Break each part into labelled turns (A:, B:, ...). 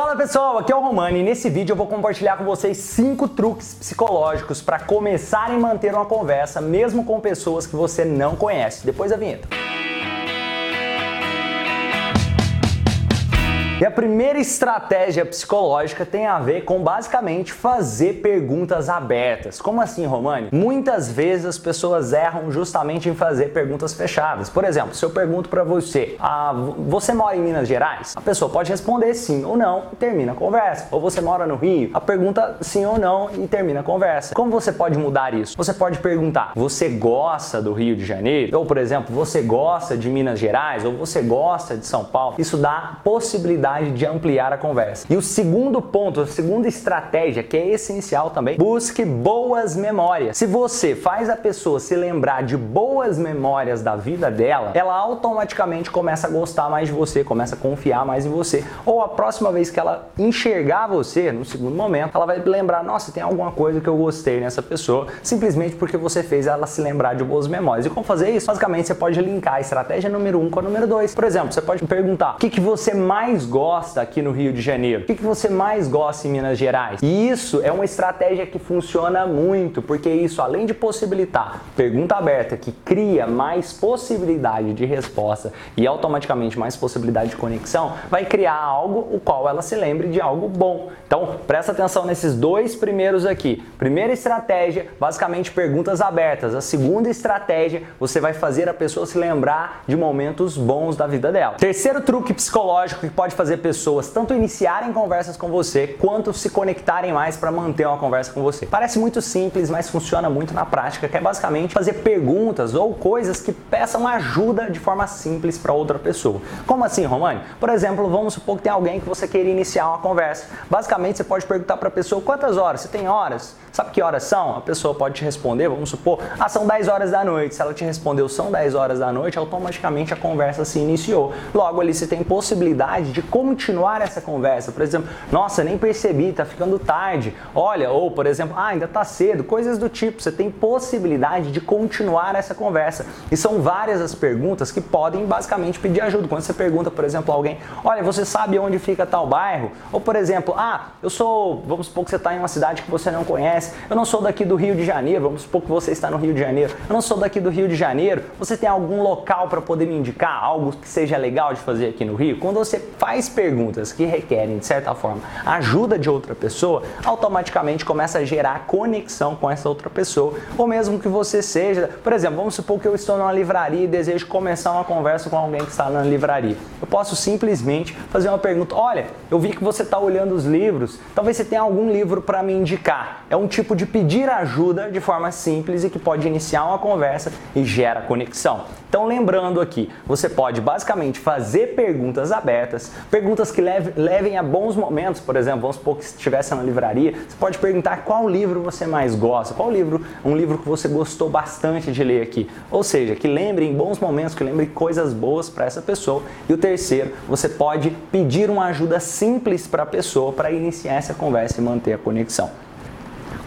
A: Fala pessoal, aqui é o Romani e nesse vídeo eu vou compartilhar com vocês 5 truques psicológicos para começar e manter uma conversa mesmo com pessoas que você não conhece. Depois da vinheta. E a primeira estratégia psicológica tem a ver com basicamente fazer perguntas abertas. Como assim, Romani? Muitas vezes as pessoas erram justamente em fazer perguntas fechadas. Por exemplo, se eu pergunto para você, ah, você mora em Minas Gerais? A pessoa pode responder sim ou não e termina a conversa. Ou você mora no Rio? A pergunta sim ou não e termina a conversa. Como você pode mudar isso? Você pode perguntar: você gosta do Rio de Janeiro? Ou, por exemplo, você gosta de Minas Gerais? Ou você gosta de São Paulo? Isso dá possibilidade de ampliar a conversa. E o segundo ponto, a segunda estratégia que é essencial também, busque boas memórias. Se você faz a pessoa se lembrar de boas memórias da vida dela, ela automaticamente começa a gostar mais de você, começa a confiar mais em você. Ou a próxima vez que ela enxergar você, no segundo momento, ela vai lembrar: nossa, tem alguma coisa que eu gostei nessa pessoa, simplesmente porque você fez ela se lembrar de boas memórias. E como fazer isso? Basicamente, você pode linkar a estratégia número um com a número dois. Por exemplo, você pode perguntar: o que, que você mais gosta? Gosta aqui no Rio de Janeiro? O que, que você mais gosta em Minas Gerais? E isso é uma estratégia que funciona muito, porque isso, além de possibilitar pergunta aberta, que cria mais possibilidade de resposta e automaticamente mais possibilidade de conexão, vai criar algo o qual ela se lembre de algo bom. Então, presta atenção nesses dois primeiros aqui. Primeira estratégia, basicamente perguntas abertas. A segunda estratégia, você vai fazer a pessoa se lembrar de momentos bons da vida dela. Terceiro truque psicológico que pode fazer fazer pessoas tanto iniciarem conversas com você quanto se conectarem mais para manter uma conversa com você. Parece muito simples, mas funciona muito na prática, que é basicamente fazer perguntas ou coisas que peçam ajuda de forma simples para outra pessoa. Como assim, Romani? Por exemplo, vamos supor que tem alguém que você queira iniciar uma conversa. Basicamente, você pode perguntar para a pessoa quantas horas? Você tem horas? Sabe que horas são? A pessoa pode te responder, vamos supor, ah, são 10 horas da noite. Se ela te respondeu são 10 horas da noite, automaticamente a conversa se iniciou. Logo ali você tem possibilidade de continuar essa conversa. Por exemplo, nossa, nem percebi, tá ficando tarde. Olha, ou por exemplo, ah, ainda tá cedo, coisas do tipo. Você tem possibilidade de continuar essa conversa. E são várias as perguntas que podem basicamente pedir ajuda. Quando você pergunta, por exemplo, a alguém, olha, você sabe onde fica tal bairro? Ou por exemplo, ah, eu sou, vamos supor que você está em uma cidade que você não conhece, eu não sou daqui do Rio de Janeiro, vamos supor que você está no Rio de Janeiro, eu não sou daqui do Rio de Janeiro, você tem algum local para poder me indicar, algo que seja legal de fazer aqui no Rio? Quando você faz perguntas que requerem, de certa forma, ajuda de outra pessoa, automaticamente começa a gerar conexão com essa outra pessoa. Ou mesmo que você seja, por exemplo, vamos supor que eu estou numa livraria e desejo começar uma conversa com alguém que está na livraria. Eu posso simplesmente fazer uma pergunta: olha, eu vi que você está olhando os livros, talvez você tenha algum livro para me indicar. É um tipo de pedir ajuda de forma simples e que pode iniciar uma conversa e gera conexão. Então, lembrando aqui, você pode basicamente fazer perguntas abertas, perguntas que levem a bons momentos. Por exemplo, vamos supor que estivesse na livraria, você pode perguntar qual livro você mais gosta, qual livro, um livro que você gostou bastante de ler aqui. Ou seja, que lembre em bons momentos, que lembre coisas boas para essa pessoa. E o terceiro, você pode pedir uma ajuda simples para a pessoa para iniciar essa conversa e manter a conexão.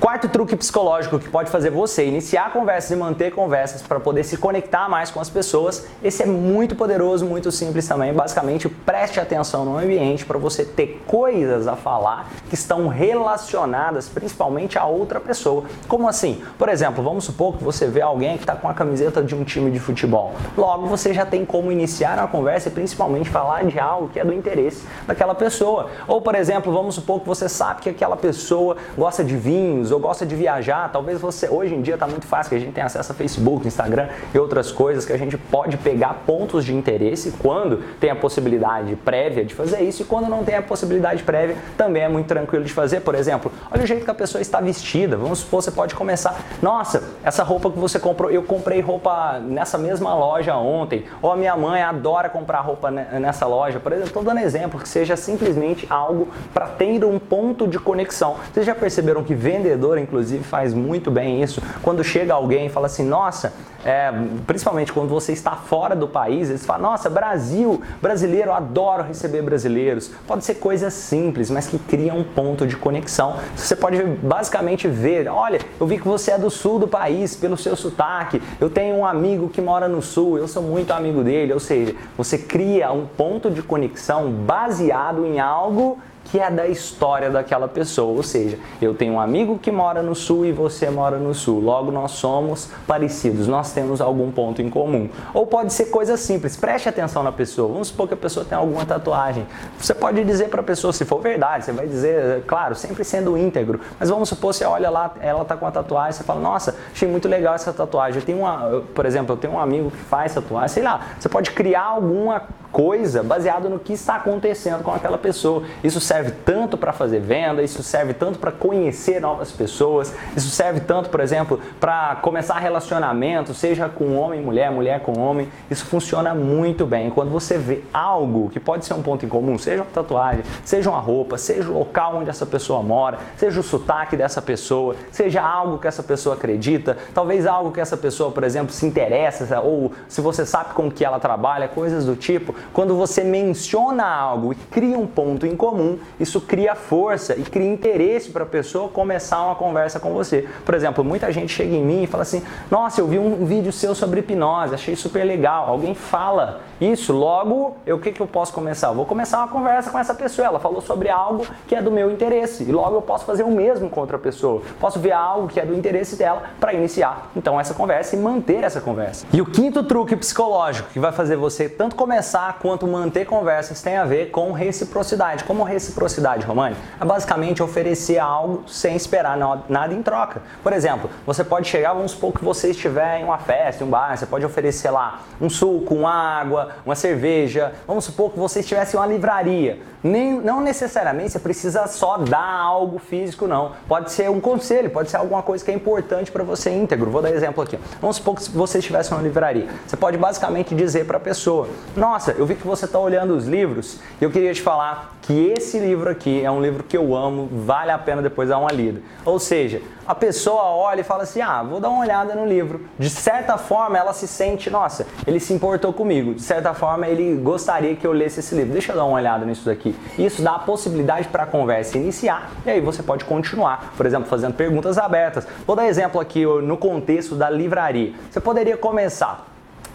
A: Quarto truque psicológico que pode fazer você iniciar conversas e manter conversas para poder se conectar mais com as pessoas. Esse é muito poderoso, muito simples também. Basicamente, preste atenção no ambiente para você ter coisas a falar que estão relacionadas principalmente a outra pessoa. Como assim? Por exemplo, vamos supor que você vê alguém que está com a camiseta de um time de futebol. Logo, você já tem como iniciar uma conversa e principalmente falar de algo que é do interesse daquela pessoa. Ou, por exemplo, vamos supor que você sabe que aquela pessoa gosta de vinhos ou gosta de viajar, talvez você hoje em dia está muito fácil, que a gente tem acesso a Facebook, Instagram e outras coisas que a gente pode pegar pontos de interesse quando tem a possibilidade prévia de fazer isso e quando não tem a possibilidade prévia também é muito tranquilo de fazer. Por exemplo, olha o jeito que a pessoa está vestida. Vamos supor, você pode começar, nossa, essa roupa que você comprou, eu comprei roupa nessa mesma loja ontem, ou a minha mãe adora comprar roupa nessa loja. Por exemplo, estou dando exemplo que seja simplesmente algo para ter um ponto de conexão. Vocês já perceberam que vendedor inclusive, faz muito bem isso. Quando chega alguém e fala assim, nossa, é, principalmente quando você está fora do país, eles falam, nossa, Brasil, brasileiro, adoro receber brasileiros. Pode ser coisas simples, mas que criam um ponto de conexão. Você pode basicamente ver, olha, eu vi que você é do sul do país, pelo seu sotaque, eu tenho um amigo que mora no sul, eu sou muito amigo dele, ou seja, você cria um ponto de conexão baseado em algo que é da história daquela pessoa. Ou seja, eu tenho um amigo que mora no sul e você mora no sul. Logo, nós somos parecidos, nós temos algum ponto em comum. Ou pode ser coisa simples, preste atenção na pessoa. Vamos supor que a pessoa tem alguma tatuagem. Você pode dizer para a pessoa, se for verdade, você vai dizer, claro, sempre sendo íntegro. Mas vamos supor, você olha lá, ela tá com a tatuagem, você fala, nossa, achei muito legal essa tatuagem. Eu tenho uma, por exemplo, eu tenho um amigo que faz tatuagem, sei lá, você pode criar alguma coisa baseado no que está acontecendo com aquela pessoa. Isso serve tanto para fazer venda, isso serve tanto para conhecer novas pessoas, isso serve tanto, por exemplo, para começar relacionamento, seja com homem mulher, mulher com homem. Isso funciona muito bem. Quando você vê algo que pode ser um ponto em comum, seja uma tatuagem, seja uma roupa, seja o local onde essa pessoa mora, seja o sotaque dessa pessoa, seja algo que essa pessoa acredita, talvez algo que essa pessoa, por exemplo, se interessa, ou se você sabe com que ela trabalha, coisas do tipo, quando você menciona algo e cria um ponto em comum, isso cria força e cria interesse para a pessoa começar uma conversa com você. Por exemplo, muita gente chega em mim e fala assim: Nossa, eu vi um vídeo seu sobre hipnose, achei super legal. Alguém fala isso, logo, eu, o que, que eu posso começar? Eu vou começar uma conversa com essa pessoa. Ela falou sobre algo que é do meu interesse e logo eu posso fazer o mesmo com outra pessoa. Posso ver algo que é do interesse dela para iniciar então essa conversa e manter essa conversa. E o quinto truque psicológico que vai fazer você tanto começar quanto manter conversas tem a ver com reciprocidade. Como reciprocidade, Romani? É basicamente oferecer algo sem esperar nada em troca. Por exemplo, você pode chegar, vamos supor que você estiver em uma festa, em um bar, você pode oferecer lá um suco, uma água, uma cerveja. Vamos supor que você estivesse em uma livraria. Nem, não necessariamente você precisa só dar algo físico, não. Pode ser um conselho, pode ser alguma coisa que é importante para você íntegro. Vou dar exemplo aqui. Vamos supor que você estivesse em uma livraria. Você pode basicamente dizer para a pessoa: Nossa, eu vi que você está olhando os livros e eu queria te falar que esse livro aqui é um livro que eu amo, vale a pena depois dar uma lida. Ou seja, a pessoa olha e fala assim: ah, vou dar uma olhada no livro. De certa forma, ela se sente, nossa, ele se importou comigo. De certa forma, ele gostaria que eu lesse esse livro. Deixa eu dar uma olhada nisso daqui. Isso dá a possibilidade para a conversa iniciar e aí você pode continuar, por exemplo, fazendo perguntas abertas. Vou dar exemplo aqui no contexto da livraria. Você poderia começar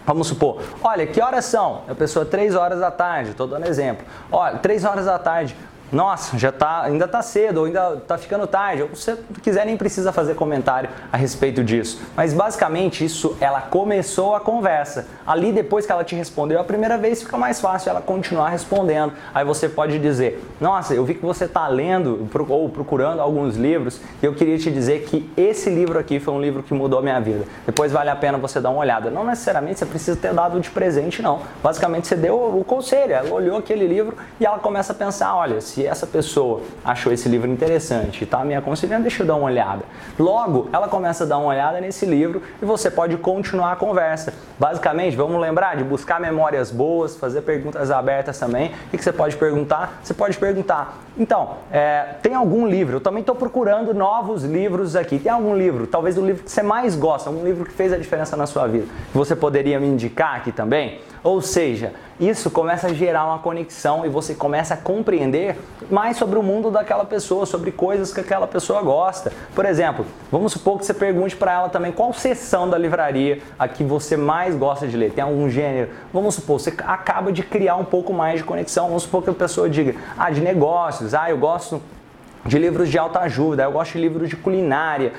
A: Vamos supor, olha, que horas são? A pessoa, três horas da tarde, estou dando exemplo. Olha, três horas da tarde nossa, já tá, ainda tá cedo, ou ainda tá ficando tarde, ou se você quiser nem precisa fazer comentário a respeito disso. Mas basicamente isso, ela começou a conversa. Ali depois que ela te respondeu a primeira vez, fica mais fácil ela continuar respondendo. Aí você pode dizer: "Nossa, eu vi que você tá lendo ou procurando alguns livros, e eu queria te dizer que esse livro aqui foi um livro que mudou a minha vida. Depois vale a pena você dar uma olhada. Não necessariamente você precisa ter dado de presente não. Basicamente você deu o conselho, ela olhou aquele livro e ela começa a pensar, olha, se se essa pessoa achou esse livro interessante e está me aconselhando, deixa eu dar uma olhada. Logo, ela começa a dar uma olhada nesse livro e você pode continuar a conversa. Basicamente, vamos lembrar de buscar memórias boas, fazer perguntas abertas também. O que você pode perguntar? Você pode perguntar, então, é, tem algum livro? Eu também estou procurando novos livros aqui. Tem algum livro, talvez o livro que você mais gosta, um livro que fez a diferença na sua vida, que você poderia me indicar aqui também? Ou seja, isso começa a gerar uma conexão e você começa a compreender mais sobre o mundo daquela pessoa, sobre coisas que aquela pessoa gosta. Por exemplo, vamos supor que você pergunte para ela também qual seção da livraria a que você mais gosta de ler, tem algum gênero. Vamos supor, você acaba de criar um pouco mais de conexão. Vamos supor que a pessoa diga: "Ah, de negócios, ah, eu gosto de livros de alta ajuda, eu gosto de livros de culinária".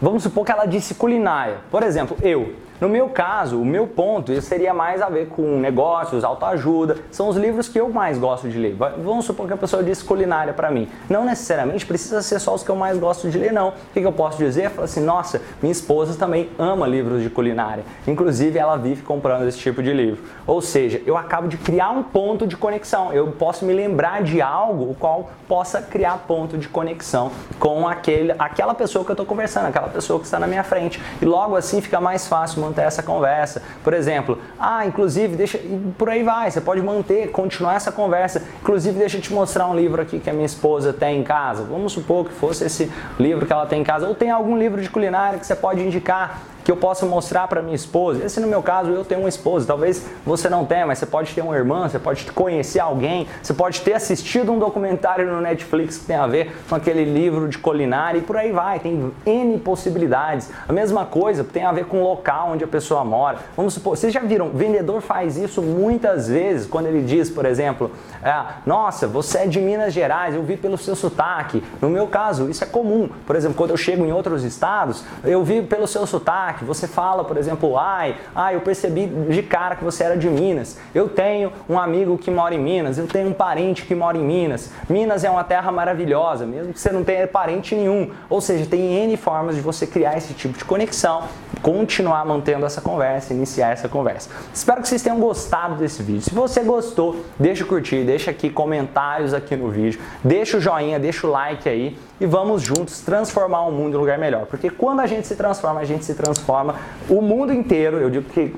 A: Vamos supor que ela disse culinária. Por exemplo, eu no meu caso, o meu ponto isso seria mais a ver com negócios, autoajuda. São os livros que eu mais gosto de ler. Vamos supor que a pessoa disse culinária para mim. Não necessariamente precisa ser só os que eu mais gosto de ler, não. O que, eu posso dizer? Falar assim, nossa, minha esposa também ama livros de culinária. Inclusive, ela vive comprando esse tipo de livro. Ou seja, eu acabo de criar um ponto de conexão. Eu posso me lembrar de algo o qual possa criar ponto de conexão com aquele, aquela pessoa que eu estou conversando, aquela pessoa que está na minha frente. E logo assim fica mais fácil manter essa conversa. Por exemplo, ah, inclusive, deixa. Por aí vai, você pode manter, continuar essa conversa. Inclusive, deixa eu te mostrar um livro aqui que a minha esposa tem em casa. Vamos supor que fosse esse livro que ela tem em casa. Ou tem algum livro de culinária que você pode indicar que eu posso mostrar para minha esposa. Esse no meu caso, eu tenho uma esposa, talvez você não tenha, mas você pode ter uma irmã, você pode conhecer alguém, você pode ter assistido um documentário no Netflix que tem a ver com aquele livro de culinária e por aí vai, tem N possibilidades. A mesma coisa tem a ver com o local onde a pessoa mora. Vamos supor, vocês já viram, vendedor faz isso muitas vezes quando ele diz, por exemplo, é, nossa, você é de Minas Gerais, eu vi pelo seu sotaque. No meu caso, isso é comum. Por exemplo, quando eu chego em outros estados, eu vi pelo seu sotaque. Você fala, por exemplo, ai, ai, eu percebi de cara que você era de Minas. Eu tenho um amigo que mora em Minas, eu tenho um parente que mora em Minas. Minas é uma terra maravilhosa, mesmo que você não tenha parente nenhum. Ou seja, tem N formas de você criar esse tipo de conexão, continuar mantendo essa conversa, iniciar essa conversa. Espero que vocês tenham gostado desse vídeo. Se você gostou, deixa o curtir, deixa aqui comentários aqui no vídeo, deixa o joinha, deixa o like aí e vamos juntos transformar o mundo em um lugar melhor. Porque quando a gente se transforma, a gente se transforma o mundo inteiro. Eu digo que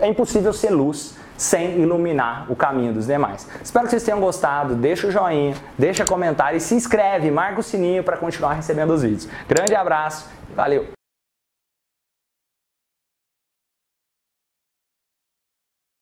A: é impossível ser luz sem iluminar o caminho dos demais. Espero que vocês tenham gostado. Deixa o joinha, deixa comentário e se inscreve, marca o sininho para continuar recebendo os vídeos. Grande abraço, valeu!